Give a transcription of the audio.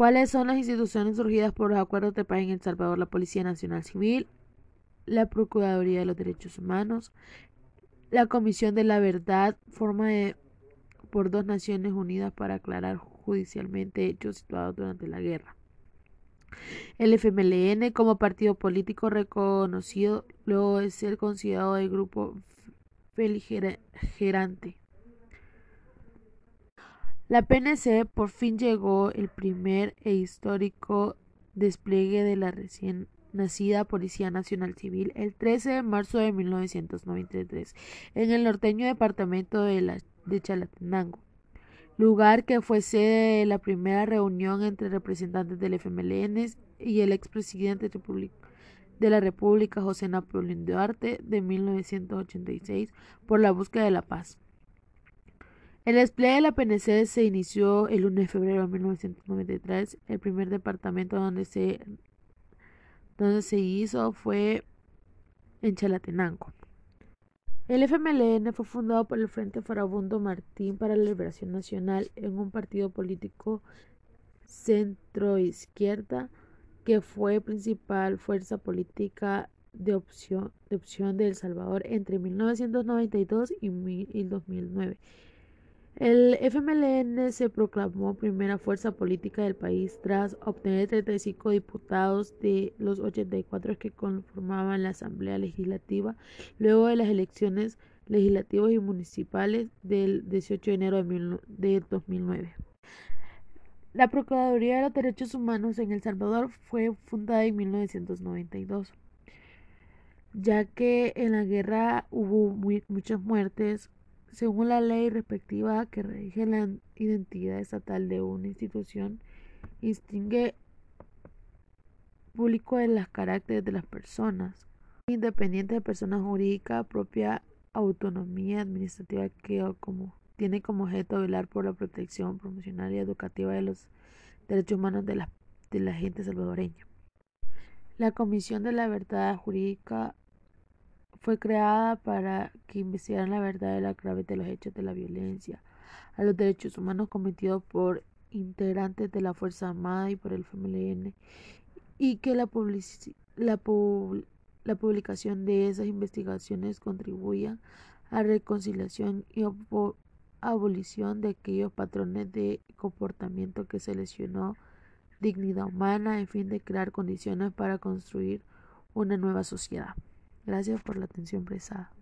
¿Cuáles son las instituciones surgidas por los acuerdos de paz en El Salvador? La Policía Nacional Civil, la Procuraduría de los Derechos Humanos, la Comisión de la Verdad, forma de, por dos Naciones Unidas para aclarar judicialmente hechos situados durante la guerra. El FMLN como partido político reconocido luego de ser considerado el grupo beligerante. La PNC por fin llegó el primer e histórico despliegue de la recién nacida Policía Nacional Civil el 13 de marzo de 1993 en el norteño departamento de, la, de Chalatenango, lugar que fue sede de la primera reunión entre representantes del FMLN y el expresidente de la República José Napoleón Duarte de 1986 por la búsqueda de la paz. El despliegue de la PNC se inició el 1 de febrero de 1993. El primer departamento donde se, donde se hizo fue en Chalatenango. El FMLN fue fundado por el Frente Farabundo Martín para la Liberación Nacional en un partido político centroizquierda que fue principal fuerza política de opción de, opción de El Salvador entre 1992 y 2009 el FMLN se proclamó primera fuerza política del país tras obtener 35 diputados de los 84 que conformaban la Asamblea Legislativa luego de las elecciones legislativas y municipales del 18 de enero de 2009. La Procuraduría de los Derechos Humanos en El Salvador fue fundada en 1992, ya que en la guerra hubo muchas muertes, según la ley respectiva que rige la identidad estatal de una institución, distingue público de los caracteres de las personas, independiente de persona jurídica, propia autonomía administrativa que como, tiene como objeto velar por la protección promocional y educativa de los derechos humanos de la, de la gente salvadoreña. La Comisión de la Verdad Jurídica fue creada para que investigaran la verdad de la grave de los hechos de la violencia a los derechos humanos cometidos por integrantes de la Fuerza Armada y por el FMLN y que la, la, la publicación de esas investigaciones contribuya a reconciliación y abolición de aquellos patrones de comportamiento que se lesionó dignidad humana en fin de crear condiciones para construir una nueva sociedad. Gracias por la atención prestada.